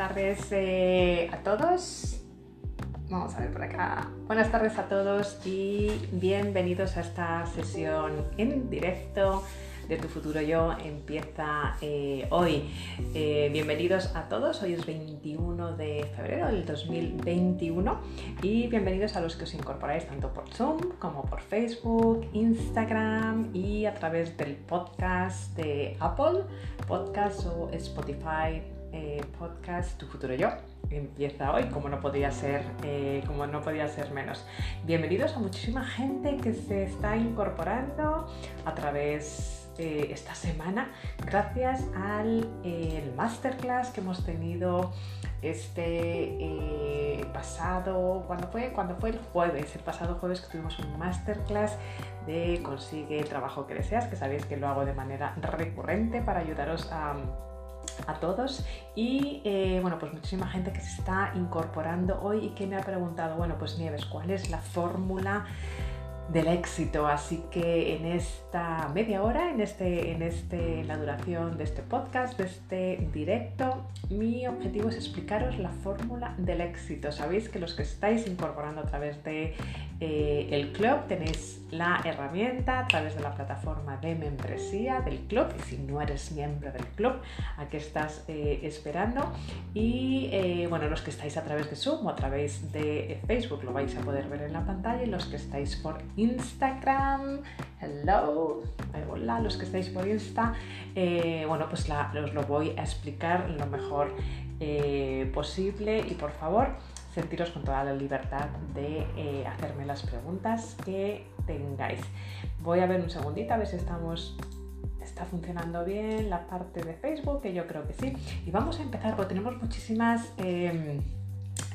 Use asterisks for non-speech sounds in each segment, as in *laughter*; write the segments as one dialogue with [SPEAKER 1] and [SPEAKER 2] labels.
[SPEAKER 1] tardes eh, a todos. Vamos a ver por acá. Buenas tardes a todos y bienvenidos a esta sesión en directo de Tu Futuro Yo. Empieza eh, hoy. Eh, bienvenidos a todos. Hoy es 21 de febrero del 2021 y bienvenidos a los que os incorporáis tanto por Zoom como por Facebook, Instagram y a través del podcast de Apple, podcast o Spotify eh, podcast Tu Futuro Yo. Empieza hoy, como no podía ser, eh, como no podía ser menos. Bienvenidos a muchísima gente que se está incorporando a través de esta semana, gracias al masterclass que hemos tenido este eh, pasado, cuando fue, cuando fue el jueves, el pasado jueves que tuvimos un masterclass de consigue el trabajo que deseas, que sabéis que lo hago de manera recurrente para ayudaros a a todos y eh, bueno pues muchísima gente que se está incorporando hoy y que me ha preguntado bueno pues Nieves cuál es la fórmula del éxito. Así que en esta media hora, en, este, en este, la duración de este podcast, de este directo, mi objetivo es explicaros la fórmula del éxito. Sabéis que los que estáis incorporando a través de eh, el club tenéis la herramienta a través de la plataforma de membresía del club. Y si no eres miembro del club, ¿a qué estás eh, esperando? Y eh, bueno, los que estáis a través de Zoom o a través de Facebook lo vais a poder ver en la pantalla y los que estáis por Instagram. Hello, hola, los que estáis por Insta. Eh, bueno, pues os lo voy a explicar lo mejor eh, posible y por favor, sentiros con toda la libertad de hacerme las preguntas que tengáis. Voy a ver un segundito a ver si estamos está funcionando bien la parte de Facebook, que yo creo que sí. Y vamos a empezar porque tenemos muchísimas em,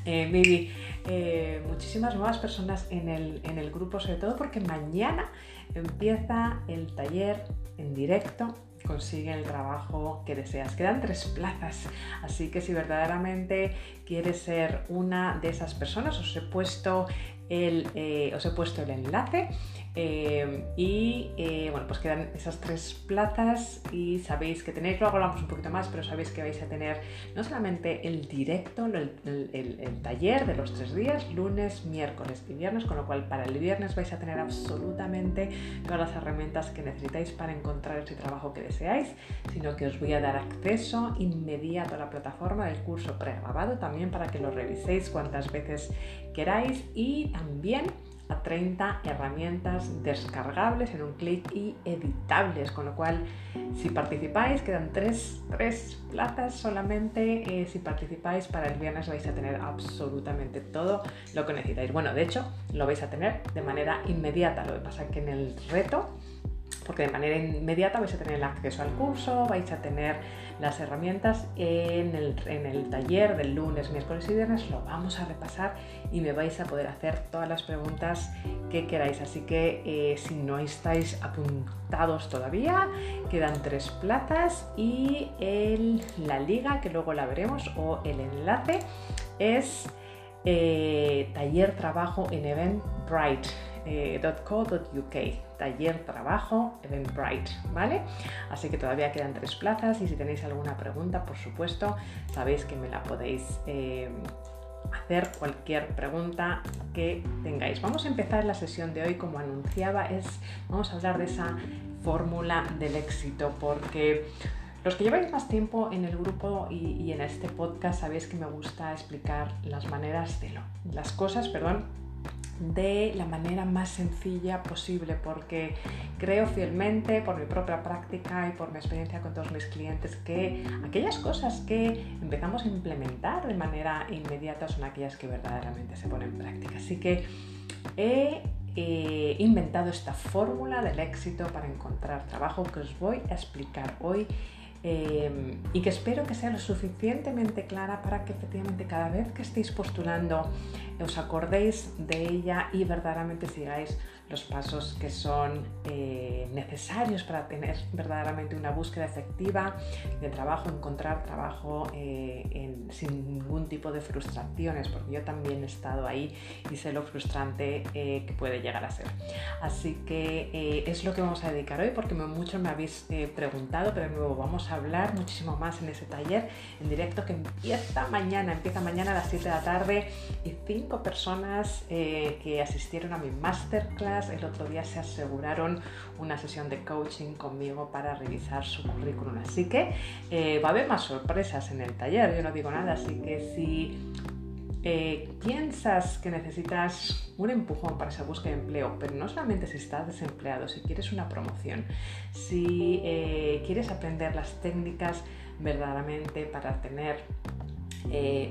[SPEAKER 1] eh, eh, muchísimas nuevas personas en el, en el grupo, sobre todo porque mañana empieza el taller en directo consigue el trabajo que deseas. Quedan tres plazas, así que si verdaderamente quieres ser una de esas personas, os he puesto el, eh, os he puesto el enlace eh, y eh, bueno, pues quedan esas tres plazas y sabéis que tenéis, luego hablamos un poquito más, pero sabéis que vais a tener no solamente el directo, el, taller de los tres días, lunes, miércoles y viernes, con lo cual para el viernes vais a tener absolutamente todas las herramientas que necesitáis para encontrar ese trabajo que deseáis, sino que os voy a dar acceso inmediato a la plataforma del curso pregrabado también para que lo reviséis cuantas veces queráis y también a 30 herramientas descargables en un clic y editables, con lo cual si participáis, quedan tres, plazas solamente, eh, si participáis para el viernes vais a tener absolutamente todo lo que necesitáis. Bueno, de hecho lo vais a tener de manera inmediata, lo que pasa es que en el reto porque de manera inmediata vais a tener el acceso al curso, vais a tener las herramientas en el, taller del lunes, miércoles y viernes, lo vamos a repasar y me vais a poder hacer todas las preguntas que queráis. Así que eh, si no estáis apuntados todavía, quedan tres plazas y la liga, que luego la veremos, o el enlace es eh, taller trabajo en Eventbrite eh, taller trabajo Eventbrite, ¿vale? Así que todavía quedan tres plazas y si tenéis alguna pregunta, por supuesto, sabéis que me la podéis eh, hacer cualquier pregunta que tengáis. Vamos a empezar la sesión de hoy, como anunciaba, es vamos a hablar de esa fórmula del éxito, porque los que lleváis más tiempo en el grupo y, en este podcast sabéis que me gusta explicar las maneras de lo, las cosas, perdón, de la manera más sencilla posible porque creo fielmente por mi propia práctica y por mi experiencia con todos mis clientes que aquellas cosas que empezamos a implementar de manera inmediata son aquellas que verdaderamente se ponen en práctica. Así que he eh, inventado esta fórmula del éxito para encontrar trabajo que os voy a explicar hoy Em, y que espero que sea lo suficientemente clara para que efectivamente cada vez que estéis postulando os acordéis de ella y verdaderamente sigáis los pasos que son eh, necesarios para tener verdaderamente una búsqueda efectiva de trabajo, encontrar trabajo eh, sin ningún tipo de frustraciones, porque yo también he estado ahí y sé lo frustrante eh, que puede llegar a ser. Así que es lo que vamos a dedicar hoy, porque muchos me habéis preguntado, pero de nuevo vamos a hablar muchísimo más en ese taller en directo que empieza mañana, empieza mañana a las 7 de la tarde y cinco personas que asistieron a mi masterclass el otro día se aseguraron una sesión de coaching conmigo para revisar su currículum. Así que eh, va a haber más sorpresas en el taller, yo no digo nada, así que si eh, piensas que necesitas un empujón para esa búsqueda de empleo, pero no solamente si estás desempleado, si quieres una promoción, si eh, quieres aprender las técnicas verdaderamente para tener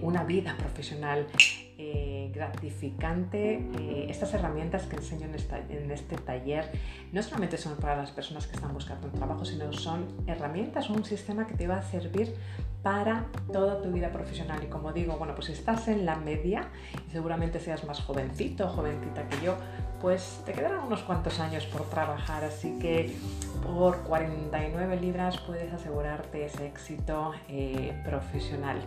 [SPEAKER 1] una vida profesional eh, gratificante. Eh, estas herramientas que enseño en, este taller no solamente son para las personas que están buscando un trabajo, sino son herramientas, un sistema que te va a servir para toda tu vida profesional. Y como digo, bueno, pues si estás en la media y seguramente seas más jovencito jovencita que yo, pues te quedarán unos cuantos años por trabajar, así que por 49 libras puedes asegurarte ese éxito eh, profesional.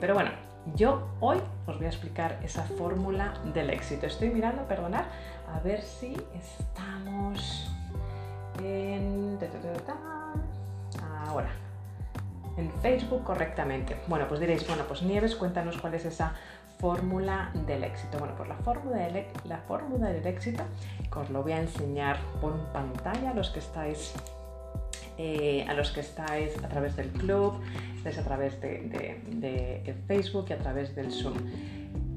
[SPEAKER 1] pero bueno, yo hoy os voy a explicar esa fórmula del éxito. Estoy mirando, perdonad, a ver si estamos en... Ahora, en Facebook correctamente. Bueno, pues diréis, bueno, pues Nieves, cuéntanos cuál es esa fórmula del éxito. Bueno, pues la fórmula del, la fórmula del éxito os lo voy a enseñar por pantalla los que estáis eh, a los que estáis a través del club, estáis a través de Facebook y a través del Zoom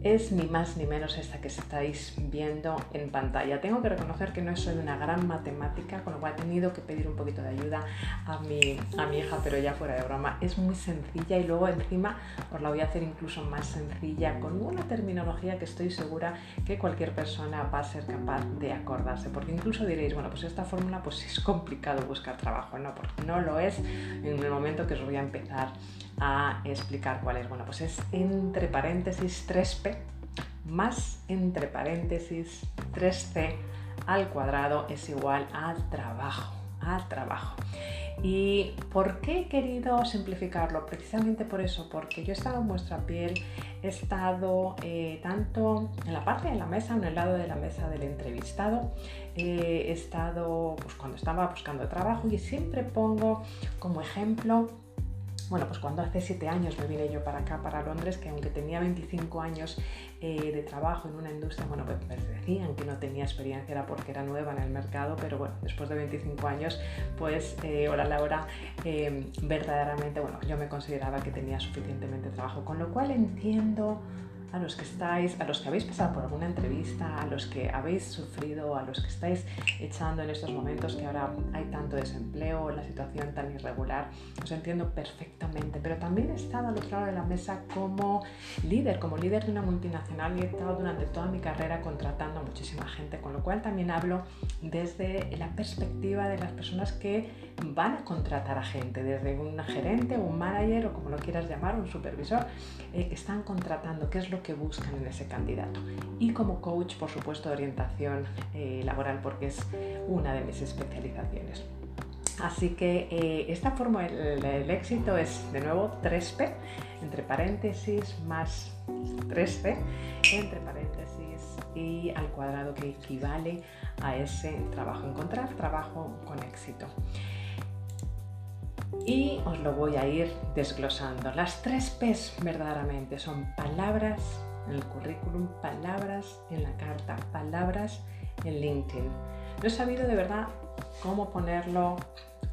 [SPEAKER 1] es ni más ni menos esta que estáis viendo en pantalla. Tengo que reconocer que no soy una gran matemática, con lo cual he tenido que pedir un poquito de ayuda a mi, a mi hija, pero ya fuera de broma. Es muy sencilla y luego encima os la voy a hacer incluso más sencilla con una terminología que estoy segura que cualquier persona va a ser capaz de acordarse. Porque incluso diréis, bueno, pues esta fórmula pues es complicado buscar trabajo, ¿no? Porque no lo es en el momento que os voy a empezar a explicar cuál es. Bueno, pues es entre paréntesis 3p más entre paréntesis 3c al cuadrado es igual a trabajo, a trabajo. ¿Y por qué he querido simplificarlo? Precisamente por eso, porque yo he estado en vuestra piel, he estado eh, tanto en la parte de la mesa, en el lado de la mesa del entrevistado, eh, he estado pues, cuando estaba buscando trabajo y siempre pongo como ejemplo bueno, pues cuando hace siete años me vine yo para acá, para Londres, que aunque tenía 25 años eh, de trabajo en una industria, bueno, pues me decían que no tenía experiencia, era porque era nueva en el mercado, pero bueno, después de 25 años, pues, eh, hola Laura, eh, verdaderamente, bueno, yo me consideraba que tenía suficientemente trabajo, con lo cual entiendo a los que estáis, a los que habéis pasado por alguna entrevista, a los que habéis sufrido, a los que estáis echando en estos momentos que ahora hay tanto desempleo, la situación tan irregular, os entiendo perfectamente, pero también he estado al otro lado de la mesa como líder, como líder de una multinacional y he estado durante toda mi carrera contratando a muchísima gente, con lo cual también hablo desde la perspectiva de las personas que van a contratar a gente, desde un gerente, un manager o como lo quieras llamar, un supervisor, eh, que están contratando, qué es lo que buscan en ese candidato. Y como coach, por supuesto, de orientación eh, laboral, porque es una de mis especializaciones. Así que eh, esta forma del éxito es de nuevo 3P, entre paréntesis más 3C, entre paréntesis y al cuadrado que equivale a ese trabajo. Encontrar trabajo con éxito. Y os lo voy a ir desglosando. Las tres P's verdaderamente son palabras en el currículum, palabras en la carta, palabras en LinkedIn. No he sabido de verdad cómo ponerlo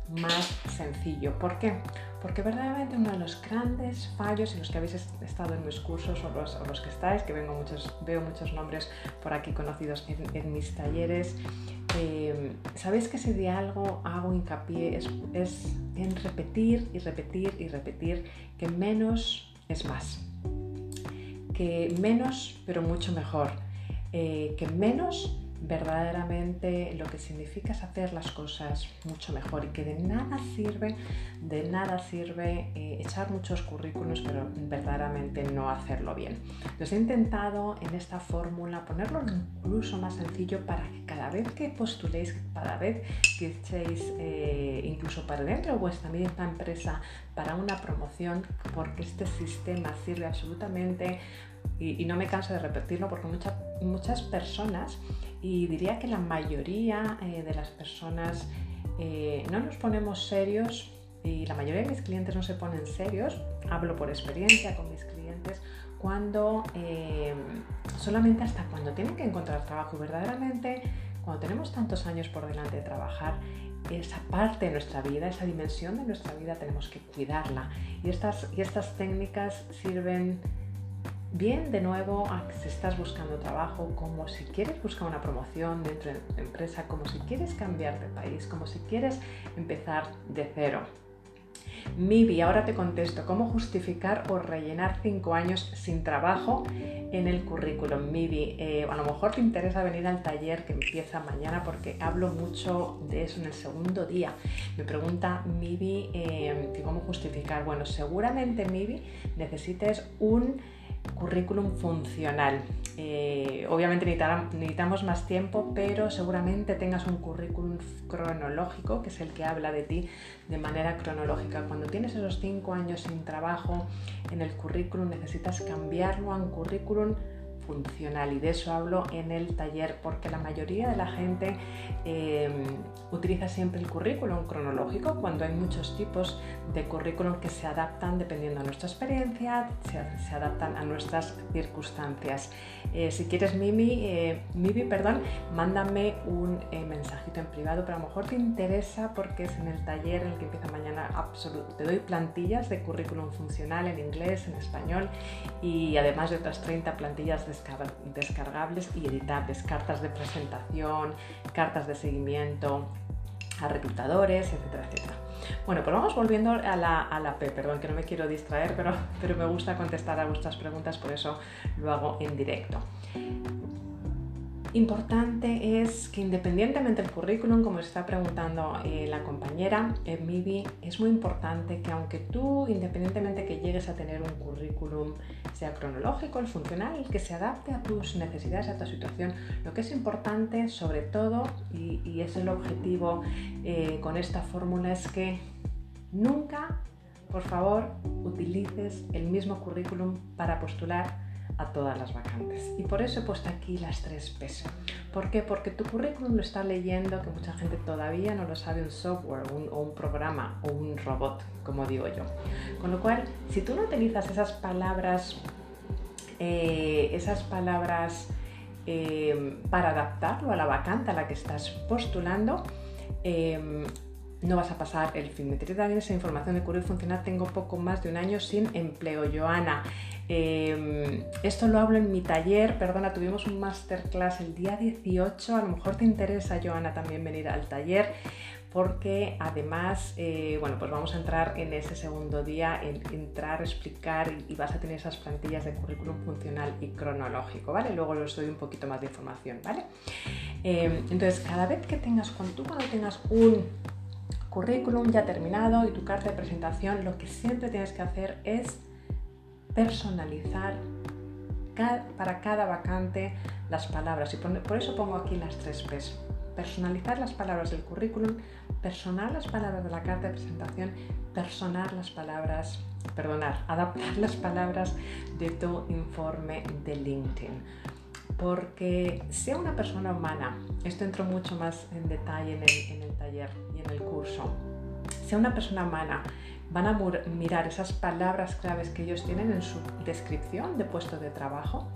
[SPEAKER 1] más sencillo. ¿Por qué? Porque verdaderamente uno de los grandes fallos en los que habéis estado en mis cursos o los, que estáis, que vengo muchos, veo muchos nombres por aquí conocidos en, mis talleres, eh, sabéis que si de algo hago hincapié es, en repetir y repetir y repetir que menos es más. Que menos pero mucho mejor. Eh, que menos verdaderamente lo que significa es hacer las cosas mucho mejor y que de nada sirve, de nada sirve eh, echar muchos currículos, pero verdaderamente no hacerlo bien. Entonces he intentado en esta fórmula ponerlo incluso más sencillo para que cada vez que postuléis, cada vez que echéis eh, incluso para dentro de vuestra misma empresa para una promoción, porque este sistema sirve absolutamente y, no me canso de repetirlo porque muchas muchas personas, y diría que la mayoría eh, de las personas eh, no nos ponemos serios y la mayoría de mis clientes no se ponen serios, hablo por experiencia con mis clientes, cuando eh, solamente hasta cuando tienen que encontrar trabajo verdaderamente cuando tenemos tantos años por delante de trabajar, esa parte de nuestra vida, esa dimensión de nuestra vida tenemos que cuidarla. Y estas, y estas técnicas sirven bien de nuevo si estás buscando trabajo, como si quieres buscar una promoción dentro de tu empresa, como si quieres cambiar de país, como si quieres empezar de cero. Mibi, ahora te contesto, ¿cómo justificar o rellenar cinco años sin trabajo en el currículum? Mibi, eh, a lo mejor te interesa venir al taller que empieza mañana porque hablo mucho de eso en el segundo día. Me pregunta Mibi eh, cómo justificar. Bueno, seguramente Mibi necesites un currículum funcional. Eh, obviamente necesitamos más tiempo, pero seguramente tengas un currículum cronológico, que es el que habla de ti de manera cronológica. Cuando tienes esos cinco años sin trabajo en el currículum, necesitas cambiarlo a un currículum funcional y de eso hablo en el taller porque la mayoría de la gente eh, utiliza siempre el currículum cronológico cuando hay muchos tipos de currículum que se adaptan dependiendo de nuestra experiencia, se, adaptan a nuestras circunstancias. Eh, si quieres Mimi, eh, perdón, mándame un mensajito en privado, pero a lo mejor te interesa porque es en el taller en el que empieza mañana absoluto. Te doy plantillas de currículum funcional en inglés, en español y además de otras 30 plantillas de descargables y editables, cartas de presentación, cartas de seguimiento a reclutadores, etcétera, etcétera. Bueno, pues vamos volviendo a la, a la P, perdón que no me quiero distraer, pero, pero me gusta contestar a vuestras preguntas, por eso lo hago en directo. Importante es que independientemente del currículum, como está preguntando eh, la compañera es muy importante que aunque tú, independientemente que llegues a tener un currículum, sea cronológico, el funcional, que se adapte a tus necesidades, a tu situación, lo que es importante sobre todo, y, es el objetivo eh, con esta fórmula, es que nunca, por favor, utilices el mismo currículum para postular a todas las vacantes. Y por eso he puesto aquí las tres P's. ¿Por qué? Porque tu currículum lo está leyendo, que mucha gente todavía no lo sabe, un software o un programa o un robot, como digo yo. Con lo cual, si tú no utilizas esas palabras, eh, esas palabras eh, para adaptarlo a la vacante a la que estás postulando, eh, no vas a pasar el fin. Me también esa información de currículum funcional. Tengo poco más de un año sin empleo. Joana, em, esto lo hablo en mi taller. Perdona, tuvimos un masterclass el día 18. A lo mejor te interesa, Joana, también venir al taller porque además, eh, bueno, pues vamos a entrar en ese segundo día, en entrar, explicar y, vas a tener esas plantillas de currículum funcional y cronológico, ¿vale? Luego les doy un poquito más de información, ¿vale? Em, entonces, cada vez que tengas, cuando tú cuando tengas un currículum ya terminado y tu carta de presentación, lo que siempre tienes que hacer es personalizar para cada vacante las palabras. Y por eso pongo aquí las tres P's. Personalizar las palabras del currículum, personar las palabras de la carta de presentación, personar las palabras, perdonar, *laughs* adaptar las palabras de tu informe de LinkedIn porque sea una persona humana, esto entro mucho más en detalle en el, taller el curso, sea una persona humana, van a mirar esas palabras claves que ellos tienen en su descripción de puesto de trabajo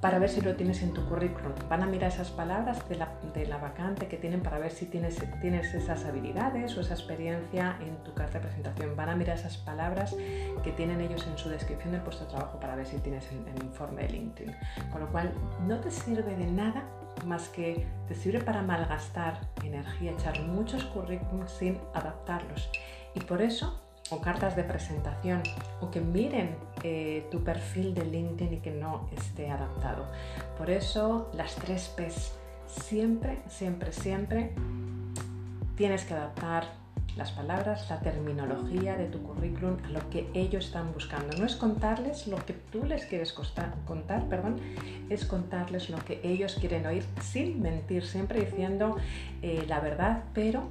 [SPEAKER 1] para ver si lo tienes en tu currículum. Van a mirar esas palabras de la, de la, vacante que tienen para ver si tienes, tienes esas habilidades o esa experiencia en tu carta de presentación. Van a mirar esas palabras que tienen ellos en su descripción del puesto de trabajo para ver si tienes el, informe de LinkedIn. Con lo cual, no te sirve de nada más que te sirve para malgastar energía, echar muchos currículums sin adaptarlos. Y por eso o cartas de presentación o que miren eh, tu perfil de LinkedIn y que no esté adaptado. Por eso las tres P's, siempre, siempre, siempre tienes que adaptar las palabras, la terminología de tu currículum lo que ellos están buscando. No es contarles lo que tú les quieres contar, perdón, es contarles lo que ellos quieren oír sin mentir, siempre diciendo eh, la verdad, pero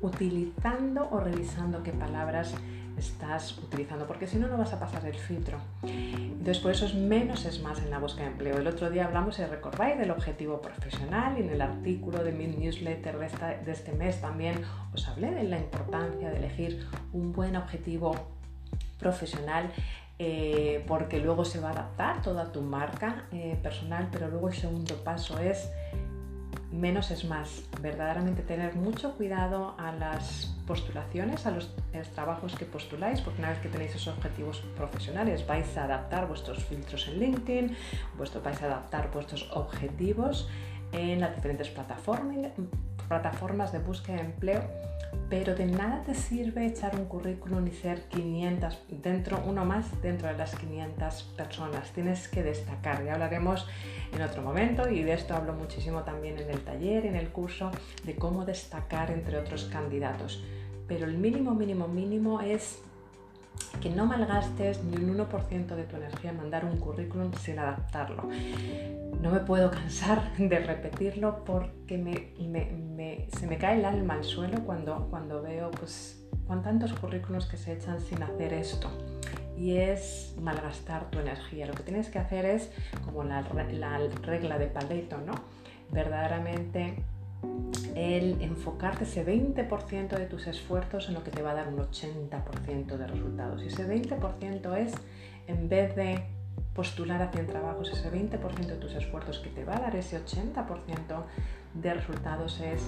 [SPEAKER 1] utilizando o revisando qué palabras estás utilizando, porque si no, no vas a pasar el filtro. Entonces, por eso es menos es más en la búsqueda de empleo. El otro día hablamos, si recordáis, del objetivo profesional y en el artículo de mi newsletter de, este mes también os hablé de la importancia de elegir un buen objetivo profesional eh, porque luego se va a adaptar toda tu marca eh, personal, pero luego el segundo paso es menos es más. Verdaderamente tener mucho cuidado a las postulaciones, a los, trabajos que postuláis, porque una vez que tenéis esos objetivos profesionales vais a adaptar vuestros filtros en LinkedIn, vuestro, vais a adaptar vuestros objetivos en las diferentes plataformas, plataformas de búsqueda de empleo pero de nada te sirve echar un currículum y ser 500 dentro, uno más dentro de las 500 personas. Tienes que destacar, ya hablaremos en otro momento y de esto hablo muchísimo también en el taller, en el curso, de cómo destacar entre otros candidatos. Pero el mínimo, mínimo, mínimo es que no malgastes ni un 1% de tu energía en mandar un currículum sin adaptarlo. No me puedo cansar *laughs* de repetirlo porque se me cae el alma al suelo cuando, cuando veo pues, tantos currículums que se echan sin hacer esto. Y es malgastar tu energía. Lo que tienes que hacer es, como la, la regla de Pareto, ¿no? Verdaderamente el enfocarte ese 20% de tus esfuerzos en lo que te va a dar un 80% de resultados. Y ese 20% es, en vez de postular a 100 trabajos, ese 20% de tus esfuerzos que te va a dar ese 80% de resultados es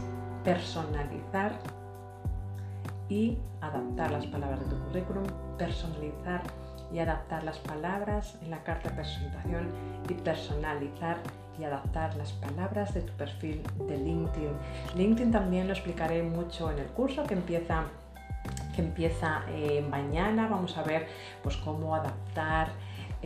[SPEAKER 1] personalizar y adaptar las palabras de tu currículum, personalizar y adaptar las palabras en la carta de presentación y personalizar y adaptar las palabras de tu perfil de LinkedIn. LinkedIn también lo explicaré mucho en el curso que empieza que empieza eh, mañana. Vamos a ver pues, cómo adaptar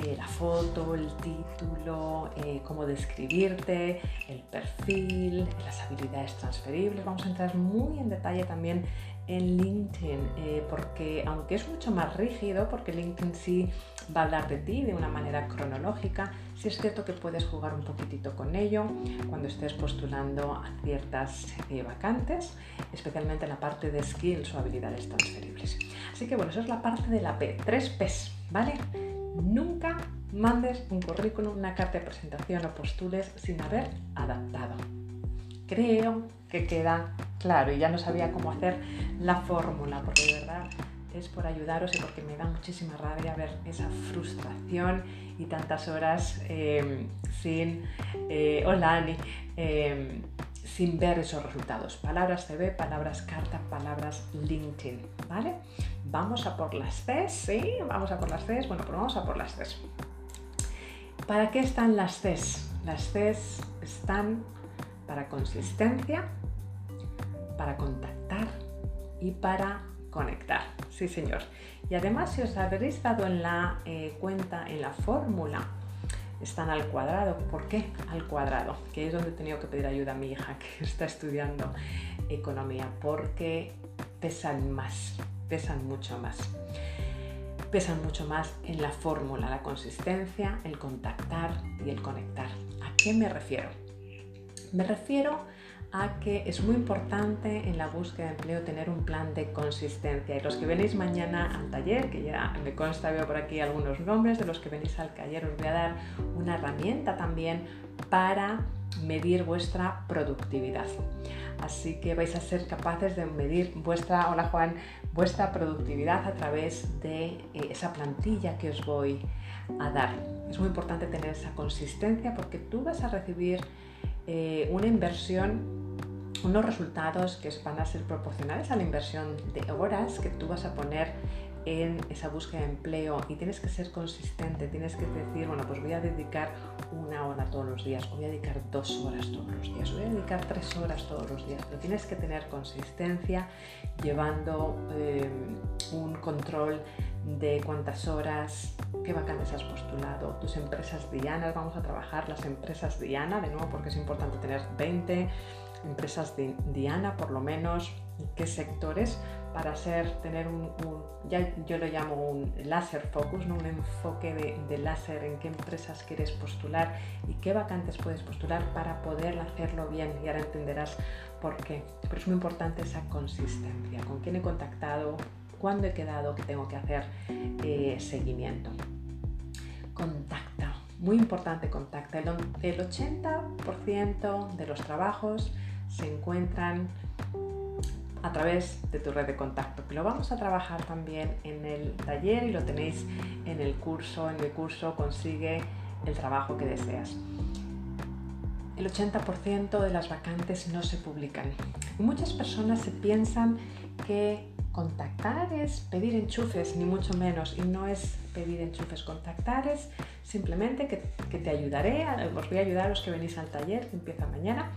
[SPEAKER 1] eh, la foto, el título, eh, cómo describirte, el perfil, las habilidades transferibles. Vamos a entrar muy en detalle también en LinkedIn, eh, porque aunque es mucho más rígido, porque LinkedIn sí va a hablar de ti de una manera cronológica, sí es cierto que puedes jugar un poquitito con ello cuando estés postulando a ciertas vacantes, especialmente en la parte de skills o habilidades transferibles. Así que bueno, eso es la parte de la P, tres P's, ¿vale? Nunca mandes un currículum, una carta de presentación o postules sin haber adaptado. Creo que queda claro y ya no sabía cómo hacer la fórmula, porque de verdad es por ayudaros y porque me da muchísima rabia ver esa frustración y tantas horas em, sin, eh, hola em, sin ver esos resultados. Palabras CV, palabras carta, palabras LinkedIn, ¿vale? Vamos a por las Cs, ¿sí? Vamos a por las Cs. Bueno, pues vamos a por las Cs. ¿Para qué están las Cs? Las Cs están para consistencia, para contactar y para conectar. Sí, señor. Y además, si os habréis dado en la eh, cuenta, en la fórmula, están al cuadrado. ¿Por qué al cuadrado? Que es donde he tenido que pedir ayuda a mi hija que *laughs* está estudiando economía, porque pesan más, pesan mucho más. Pesan mucho más en la fórmula, la consistencia, el contactar y el conectar. ¿A qué me refiero? Me refiero a que es muy importante en la búsqueda de empleo tener un plan de consistencia. Y los que venís mañana al taller, que ya me consta, veo por aquí algunos nombres de los que venís al taller, os voy a dar una herramienta también para medir vuestra productividad. Así que vais a ser capaces de medir vuestra, hola Juan, vuestra productividad a través de eh, esa plantilla que os voy a dar. Es muy importante tener esa consistencia porque tú vas a recibir eh, una inversión unos resultados que van a ser proporcionales a la inversión de horas que tú vas a poner en esa búsqueda de empleo y tienes que ser consistente, tienes que decir, bueno, pues voy a dedicar una hora todos los días, voy a dedicar dos horas todos los días, voy a dedicar tres horas todos los días, pero tienes que tener consistencia llevando eh, un control de cuántas horas, qué vacantes has postulado, tus empresas dianas, vamos a trabajar las empresas diana, de nuevo porque es importante tener 20 empresas de diana por lo menos, qué sectores para ser, tener un, ya yo lo llamo un láser focus, un enfoque de, láser en qué empresas quieres postular y qué vacantes puedes postular para poder hacerlo bien. Y ahora entenderás por qué. Pero es muy importante esa consistencia, con quién he contactado, cuándo he quedado, qué tengo que hacer eh, seguimiento. Contacta, muy importante contacta. El 80% de los trabajos se encuentran a través de tu red de contacto, lo vamos a trabajar también en el taller y lo tenéis en el curso, en el curso consigue el trabajo que deseas. El 80% de las vacantes no se publican. muchas personas se piensan que contactar es pedir enchufes, ni mucho menos, y no es pedir enchufes. Contactar es simplemente que, que te ayudaré, os voy a ayudar a los que venís al taller, que empieza mañana,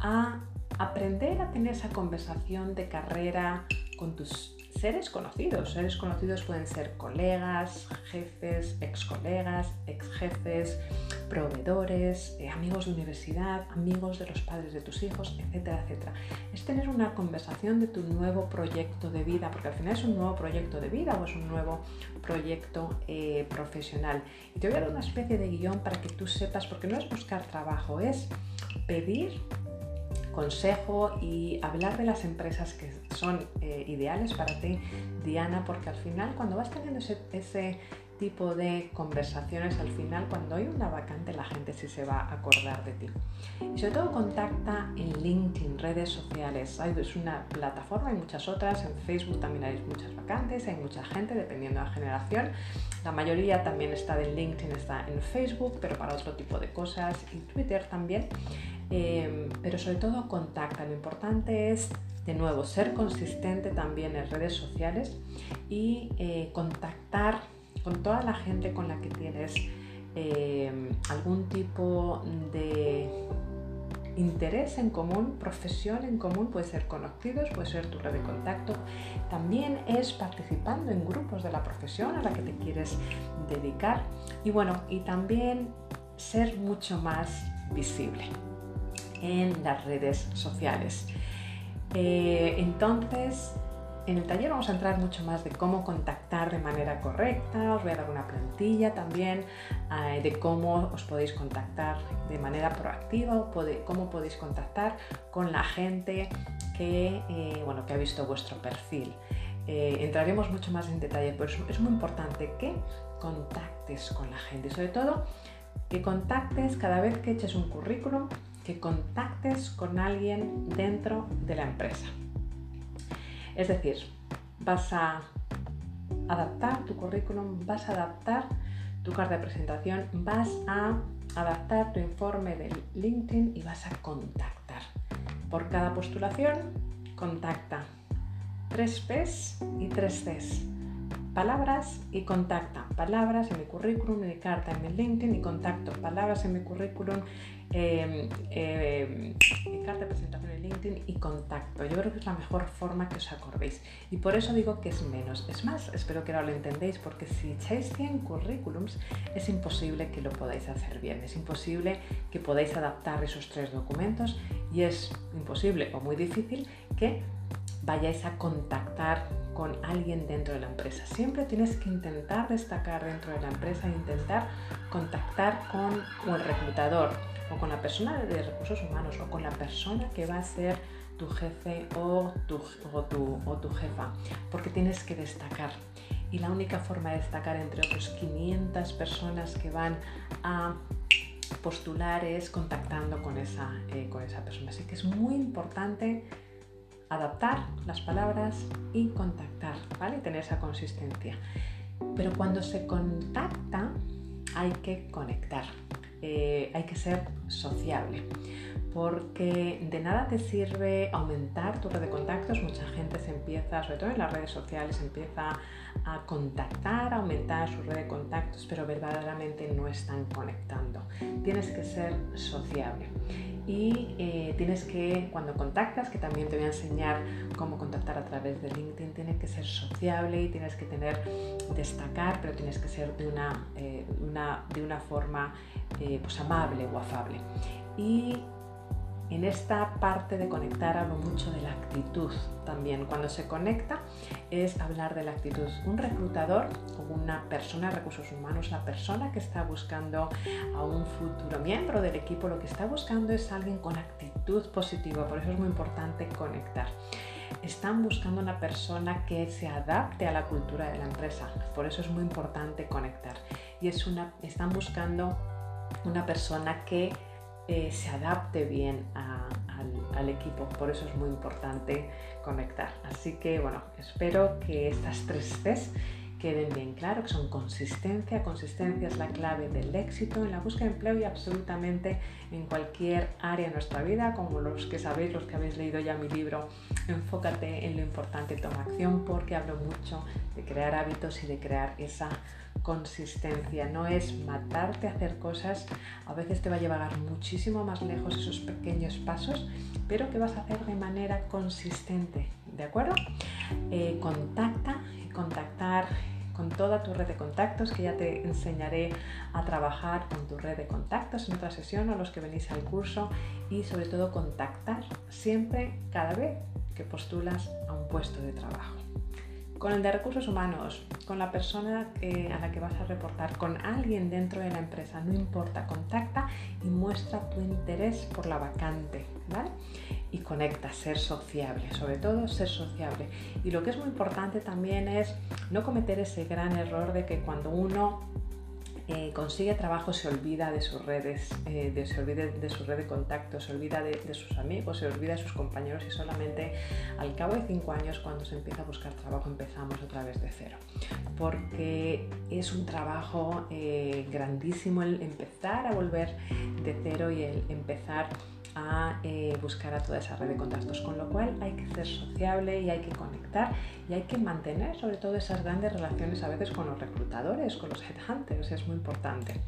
[SPEAKER 1] a aprender a tener esa conversación de carrera con tus seres conocidos. Seres conocidos pueden ser colegas, jefes, ex colegas, ex jefes, proveedores, eh, amigos de universidad, amigos de los padres de tus hijos, etcétera, etcétera. Es tener una conversación de tu nuevo proyecto de vida, porque al final es un nuevo proyecto de vida o es un nuevo proyecto eh, profesional. Y te voy a dar una especie de guion para que tú sepas, porque no es buscar trabajo, es pedir consejo y hablar de las empresas que son eh, ideales para ti, Diana, porque al final cuando vas teniendo ese, tipo de conversaciones, al final cuando hay una vacante la gente sí se va a acordar de ti. Y sobre todo contacta en LinkedIn, redes sociales. Es una plataforma, hay muchas otras, en Facebook también hay muchas vacantes, hay mucha gente dependiendo de la generación. La mayoría también está de LinkedIn, está en Facebook, pero para otro tipo de cosas y Twitter también. Em, pero sobre todo contacta. Lo importante es, de nuevo, ser consistente también en redes sociales y eh, contactar con toda la gente con la que tienes em, algún tipo de interés en común, profesión en común, puede ser conocidos, puede ser tu red de contacto. También es participando en grupos de la profesión a la que te quieres dedicar. Y bueno, y también ser mucho más visible en las redes sociales. Eh, entonces, en el taller vamos a entrar mucho más de cómo contactar de manera correcta, os voy a dar una plantilla también eh, de cómo os podéis contactar de manera proactiva cómo podéis contactar con la gente que, eh, bueno, que ha visto vuestro perfil. entraremos mucho más en detalle, pero es muy importante que contactes con la gente, sobre todo que contactes cada vez que eches un currículum que contactes con alguien dentro de la empresa. Es decir, vas a adaptar tu currículum, vas a adaptar tu carta de presentación, vas a adaptar tu informe de LinkedIn y vas a contactar. Por cada postulación, contacta. Tres P's y tres C's. Palabras y contacta. Palabras en mi currículum, en mi carta, en mi LinkedIn y contacto. Palabras en mi currículum, eh, eh, carta de presentación en LinkedIn y contacto. Yo creo que es la mejor forma que os acordéis. Y por eso digo que es menos. Es más, espero que ahora lo entendéis, porque si echáis 100 currículums, es imposible que lo podáis hacer bien. Es imposible que podáis adaptar esos tres documentos y es imposible o muy difícil que vayáis a contactar con alguien dentro de la empresa. Siempre tienes que intentar destacar dentro de la empresa e intentar contactar con el reclutador o con la persona de recursos humanos o con la persona que va a ser tu jefe o tu, o tu, o tu jefa, porque tienes que destacar. Y la única forma de destacar entre otros 500 personas que van a postular es contactando con esa, eh, con esa persona. Así que es muy importante adaptar las palabras y contactar, ¿vale? Tener esa consistencia. Pero cuando se contacta hay que conectar, eh, hay que ser sociable. Porque de nada te sirve aumentar tu red de contactos. Mucha gente se empieza, sobre todo en las redes sociales, empieza a contactar, a aumentar su red de contactos, pero verdaderamente no están conectando. Tienes que ser sociable y eh, tienes que, cuando contactas, que también te voy a enseñar cómo contactar a través de LinkedIn, tienes que ser sociable y tienes que tener, destacar, pero tienes que ser de una, eh, de una forma eh, pues amable o afable. Y en esta parte de conectar hablo mucho de la actitud también. Cuando se conecta es hablar de la actitud. Un reclutador o una persona de recursos humanos, la persona que está buscando a un futuro miembro del equipo, lo que está buscando es alguien con actitud positiva. Por eso es muy importante conectar. Están buscando una persona que se adapte a la cultura de la empresa. Por eso es muy importante conectar. Y es una, están buscando una persona que eh, se adapte bien al, equipo. Por eso es muy importante conectar. Así que bueno, espero que estas tres Cs queden bien claro, que son consistencia. Consistencia es la clave del éxito en la búsqueda de empleo y absolutamente en cualquier área de nuestra vida, como los que sabéis, los que habéis leído ya mi libro, enfócate en lo importante, toma acción, porque hablo mucho de crear hábitos y de crear esa consistencia, no es matarte a hacer cosas, a veces te va a llevar muchísimo más lejos esos pequeños pasos, pero que vas a hacer de manera consistente, ¿de acuerdo? Eh, contacta, contactar con toda tu red de contactos, que ya te enseñaré a trabajar con tu red de contactos en otra sesión o los que venís al curso y sobre todo contactar siempre, cada vez que postulas a un puesto de trabajo con el de recursos humanos, con la persona a la que vas a reportar, con alguien dentro de la empresa, no importa, contacta y muestra tu interés por la vacante, ¿vale? Y conecta, ser sociable, sobre todo ser sociable. Y lo que es muy importante también es no cometer ese gran error de que cuando uno eh, consigue trabajo se olvida de sus redes, eh, de, se olvida de su red de contactos, se olvida de, sus amigos, se olvida de sus compañeros y solamente al cabo de cinco años cuando se empieza a buscar trabajo empezamos otra vez de cero. Porque es un trabajo eh, grandísimo el empezar a volver de cero y el empezar a eh, buscar a toda esa red de contactos, con lo cual hay que ser sociable y hay que conectar y hay que mantener sobre todo esas grandes relaciones a veces con los reclutadores, con los headhunters, es muy importante.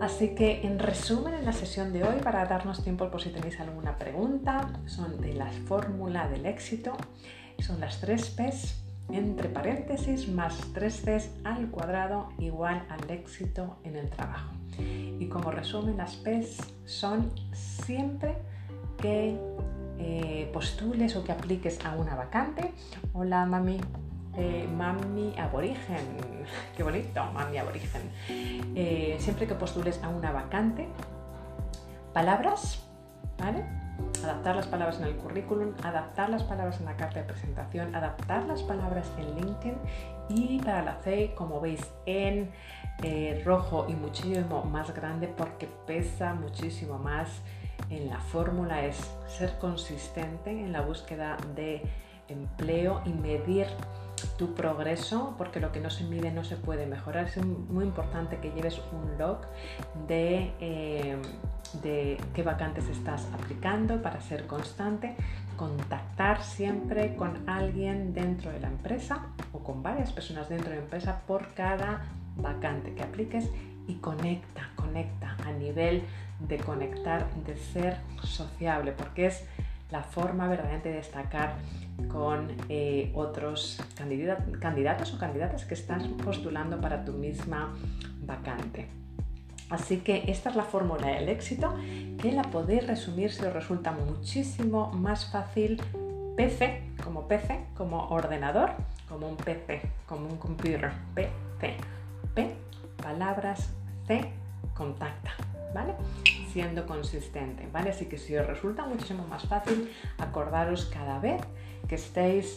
[SPEAKER 1] Así que en resumen en la sesión de hoy, para darnos tiempo por si tenéis alguna pregunta, son de la fórmula del éxito, son las tres P's entre paréntesis más 3 Cs al cuadrado igual al éxito en el trabajo. Y como resumen, las P's son siempre que eh, postules o que apliques a una vacante. Hola mami, eh, mami aborigen, *laughs* qué bonito, mami aborigen. Eh, siempre que postules a una vacante, palabras, ¿vale? Adaptar las palabras en el currículum, adaptar las palabras en la carta de presentación, adaptar las palabras en LinkedIn y para la C, como veis, en eh, rojo y muchísimo más grande porque pesa muchísimo más en la fórmula es ser consistente en la búsqueda de empleo y medir tu progreso, porque lo que no se mide no se puede mejorar. Es muy importante que lleves un log de, eh, de qué vacantes estás aplicando para ser constante, contactar siempre con alguien dentro de la empresa o con varias personas dentro de la empresa por cada vacante que apliques y conecta, conecta a nivel de conectar, de ser sociable, porque es la forma verdaderamente de destacar con eh, otros candidatos o candidatas que estás postulando para tu misma vacante. Así que esta es la fórmula del éxito que la podéis resumir si os resulta muchísimo más fácil PC como PC, como ordenador, como un PC, como un computer, PC. P, palabras, C, contacta, ¿vale? Siendo consistente, ¿vale? Así que si os resulta muchísimo más fácil, acordaros cada vez que estéis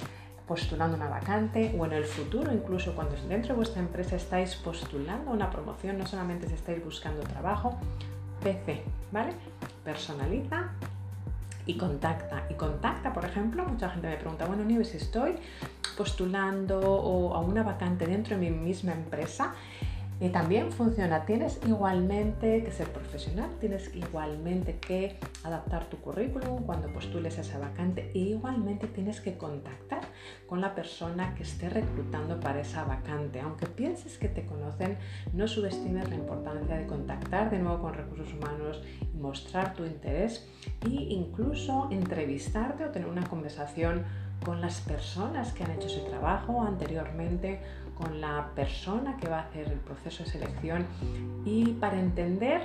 [SPEAKER 1] postulando una vacante o en el futuro, incluso cuando dentro de vuestra empresa estáis postulando una promoción, no solamente si estáis buscando trabajo, PC, ¿vale? Personaliza y contacta. Y contacta, por ejemplo, mucha gente me pregunta, bueno, Nieves, estoy postulando a una vacante dentro de mi misma empresa Y también funciona, tienes igualmente que ser profesional, tienes igualmente que adaptar tu currículum cuando postules a esa vacante e igualmente tienes que contactar con la persona que esté reclutando para esa vacante. Aunque pienses que te conocen, no subestimes la importancia de contactar de nuevo con recursos humanos, mostrar tu interés e incluso entrevistarte o tener una conversación con las personas que han hecho ese trabajo anteriormente, con la persona que va a hacer el proceso de selección y para entender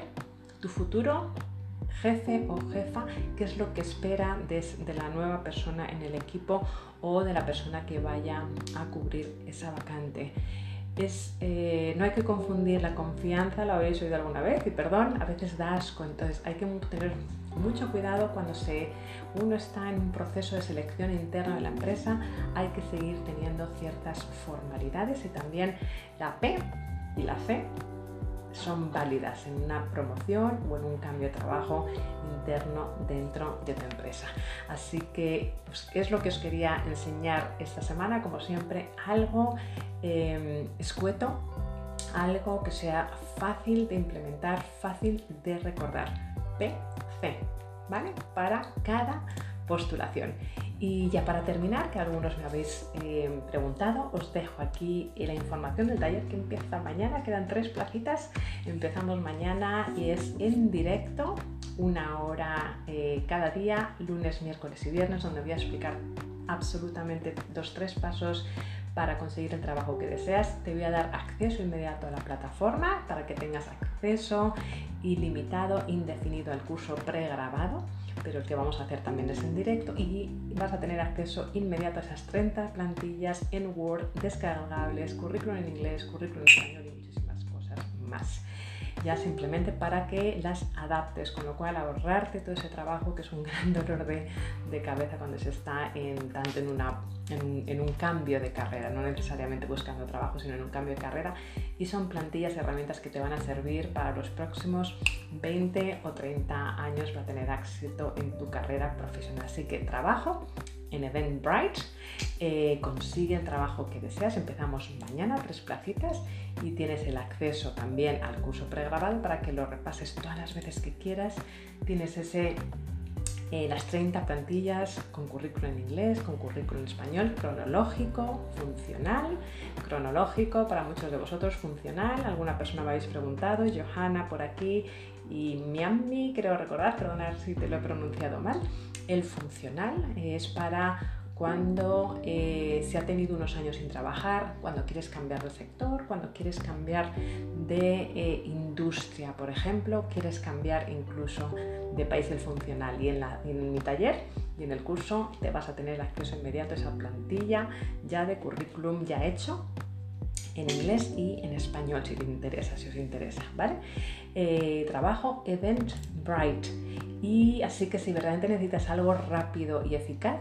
[SPEAKER 1] tu futuro jefe o jefa, qué es lo que espera de, la nueva persona en el equipo o de la persona que vaya a cubrir esa vacante. Es, eh, no hay que confundir la confianza, lo habéis oído alguna vez, y perdón, a veces da asco, entonces hay que tener mucho cuidado cuando se, uno está en un proceso de selección interna de la empresa, hay que seguir teniendo ciertas formalidades y también la P y la C son válidas en una promoción o en un cambio de trabajo interno dentro de tu empresa. Así que, pues, ¿qué es lo que os quería enseñar esta semana? Como siempre, algo em, escueto, algo que sea fácil de implementar, fácil de recordar. P, ¿vale? Para cada postulación. Y ya para terminar, que algunos me habéis eh, preguntado, os dejo aquí la información del taller que empieza mañana. Quedan tres placitas. Empezamos mañana y es en directo, una hora eh, cada día, lunes, miércoles y viernes, donde voy a explicar absolutamente dos, tres pasos para conseguir el trabajo que deseas. Te voy a dar acceso inmediato a la plataforma para que tengas acceso ilimitado, indefinido al curso pregrabado pero el que vamos a hacer también es en directo y vas a tener acceso inmediato a esas 30 plantillas en Word descargables, currículum en inglés, currículum en español y muchísimas cosas más. Ya simplemente para que las adaptes, con lo cual ahorrarte todo ese trabajo que es un *laughs* gran dolor de, cabeza cuando se está en, tanto en una en, un cambio de carrera, no necesariamente buscando trabajo, sino en un cambio de carrera. Y son plantillas herramientas que te van a servir para los próximos 20 o 30 años para tener éxito en tu carrera profesional. Así que trabajo en Eventbrite, eh, consigue el trabajo que deseas. Empezamos mañana, tres placitas, y tienes el acceso también al curso pregrabado para que lo repases todas las veces que quieras. Tienes ese eh, las 30 plantillas con currículum en inglés, con currículum en español, cronológico, funcional, cronológico para muchos de vosotros, funcional. Alguna persona me habéis preguntado, Johanna por aquí y Miami, creo recordar, perdonad si te lo he pronunciado mal. El funcional es para cuando eh, se ha tenido unos años sin trabajar, cuando quieres cambiar de sector, cuando quieres cambiar de eh, industria, por ejemplo, quieres cambiar incluso de país del funcional. Y en, en mi taller y en el curso te vas a tener acceso inmediato a esa plantilla ya de currículum ya hecho en inglés y en español si te interesa, si os interesa, ¿vale? Eh, trabajo Eventbrite y así que si verdaderamente necesitas algo rápido y eficaz,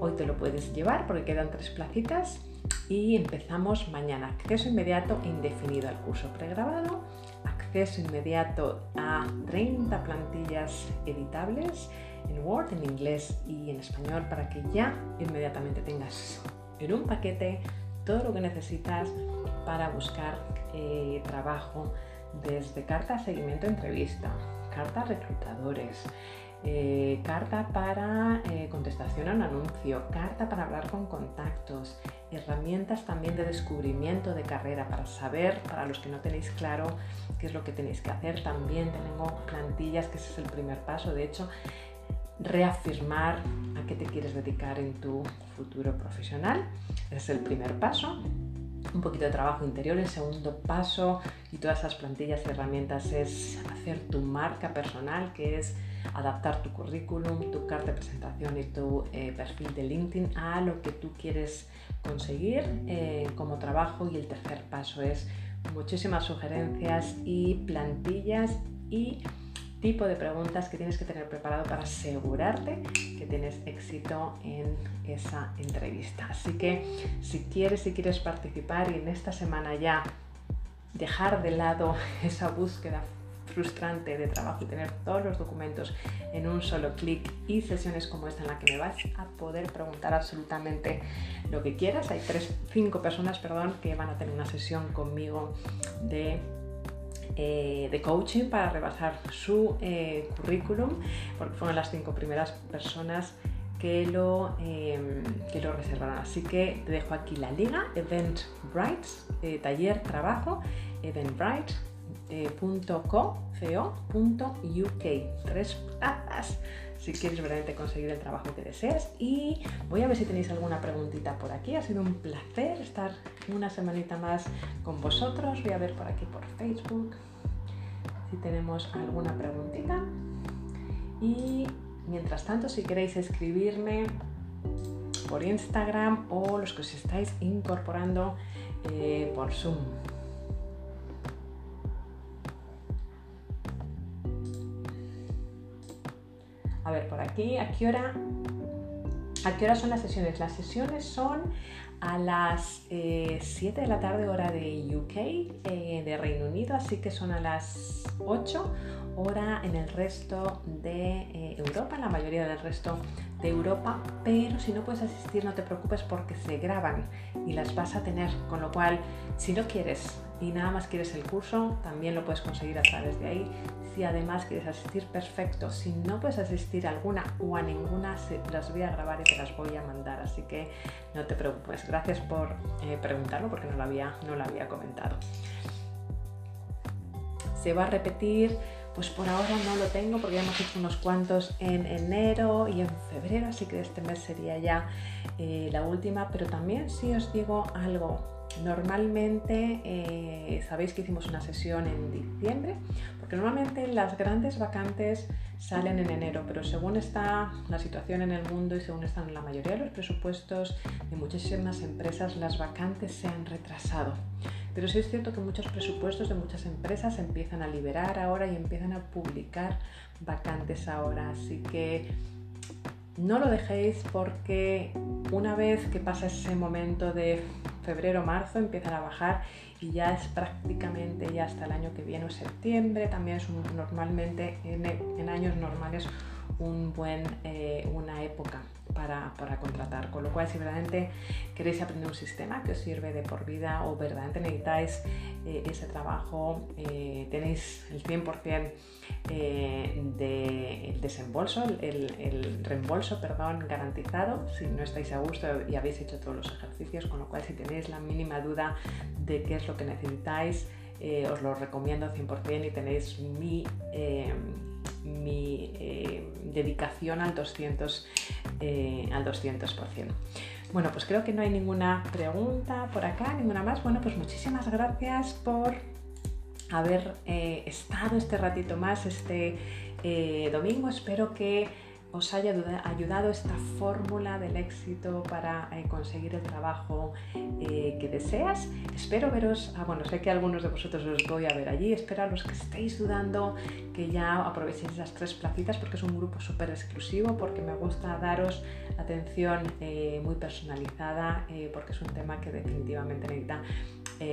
[SPEAKER 1] hoy te lo puedes llevar porque quedan tres placitas y empezamos mañana. Acceso inmediato e indefinido al curso pregrabado, acceso inmediato a 30 plantillas editables en Word, en inglés y en español para que ya inmediatamente tengas en un paquete todo lo que necesitas para buscar eh, trabajo desde carta seguimiento entrevista, carta reclutadores, eh, carta para eh, contestación a un anuncio, carta para hablar con contactos, herramientas también de descubrimiento de carrera para saber, para los que no tenéis claro qué es lo que tenéis que hacer, también tengo plantillas, que ese es el primer paso, de hecho, reafirmar a qué te quieres dedicar en tu futuro profesional, es el primer paso un poquito de trabajo interior. El segundo paso y todas esas plantillas y herramientas es hacer tu marca personal, que es adaptar tu currículum, tu carta de presentación y tu eh, perfil de LinkedIn a lo que tú quieres conseguir eh, como trabajo. Y el tercer paso es muchísimas sugerencias y plantillas y tipo de preguntas que tienes que tener preparado para asegurarte que tienes éxito en esa entrevista. Así que si quieres, si quieres participar y en esta semana ya dejar de lado *laughs* esa búsqueda frustrante de trabajo y tener todos los documentos en un solo clic y sesiones como esta en la que me vas a poder preguntar absolutamente lo que quieras. Hay tres, cinco personas, perdón, que van a tener una sesión conmigo de eh, de coaching para rebasar su eh, currículum, porque fueron las cinco primeras personas que lo, em, que lo reservaron. Así que te dejo aquí la liga, Eventbrite, eh, taller trabajo, eventbrite.co.uk. Tres plazas si quieres verdaderamente conseguir el trabajo que deseas. Y voy a ver si tenéis alguna preguntita por aquí. Ha sido un placer estar una semanita más con vosotros. Voy a ver por aquí por Facebook si tenemos alguna preguntita. Y mientras tanto, si queréis escribirme por Instagram o los que os estáis incorporando eh, por Zoom. A ver, por aquí, ¿a qué hora? ¿A qué hora son las sesiones? Las sesiones son a las 7 eh, de la tarde hora de UK, eh, de Reino Unido, así que son a las 8 hora en el resto de eh, Europa, en la mayoría del resto de Europa, pero si no puedes asistir no te preocupes porque se graban y las vas a tener, con lo cual si no quieres y nada más quieres el curso, también lo puedes conseguir a través de ahí. Si además quieres asistir, perfecto. Si no puedes asistir a alguna o a ninguna, las voy a grabar y te las voy a mandar. Así que no te preocupes. Gracias por eh, preguntarlo porque no lo, había, no lo había comentado. Se va a repetir pues por ahora no lo tengo porque ya hemos hecho unos cuantos en enero y en febrero, así que este mes sería ya eh, la última, pero también si os digo algo, Normalmente eh, sabéis que hicimos una sesión en diciembre, porque normalmente las grandes vacantes salen en enero, pero según está la situación en el mundo y según están la mayoría de los presupuestos de muchísimas empresas, las vacantes se han retrasado. Pero sí es cierto que muchos presupuestos de muchas empresas empiezan a liberar ahora y empiezan a publicar vacantes ahora, así que no lo dejéis porque una vez que pasa ese momento de febrero, marzo, empiezan a bajar y ya es prácticamente ya hasta el año que viene o septiembre, también es normalmente en, años normales un buen, eh, una época para, contratar. Con lo cual, si verdaderamente queréis aprender un sistema que os sirve de por vida o verdaderamente necesitáis eh, ese trabajo, eh, tenéis el 100% eh, del desembolso, el, el, reembolso perdón, garantizado si no estáis a gusto y habéis hecho todos los ejercicios, con lo cual si tenéis la mínima duda de qué es lo que necesitáis, os lo recomiendo 100% y tenéis mi mi eh, dedicación al 200%, eh, al 200%. Bueno, pues creo que no hay ninguna pregunta por acá, ninguna más. Bueno, pues muchísimas gracias por haber eh, estado este ratito más, este domingo. Espero que os haya ayudado esta fórmula del éxito para eh, conseguir el trabajo eh, que deseas. Espero veros, ah, bueno, sé que algunos de vosotros os voy a ver allí, espero a los que estéis dudando que ya aprovechéis esas tres placitas porque es un grupo súper exclusivo, porque me gusta daros atención eh, muy personalizada, porque es un tema que definitivamente necesita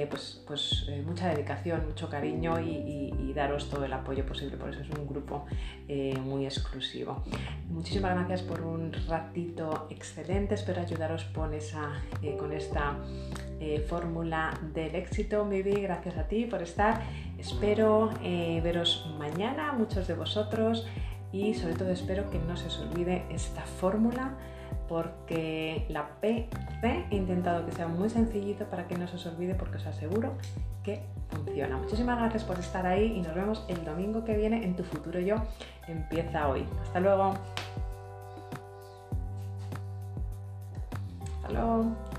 [SPEAKER 1] pues, pues mucha dedicación, mucho cariño y, daros todo el apoyo posible. Por eso es un grupo muy exclusivo. Muchísimas gracias por un ratito excelente. Espero ayudaros con, esa, eh, con esta eh, fórmula del éxito. Vivi, gracias a ti por estar. Espero eh, veros mañana, muchos de vosotros, y sobre todo espero que no se os olvide esta fórmula porque la PC he intentado que sea muy sencillito para que no se os olvide porque os aseguro que funciona. Muchísimas gracias por estar ahí y nos vemos el domingo que viene en Tu Futuro Yo empieza hoy. Hasta luego. Hasta luego.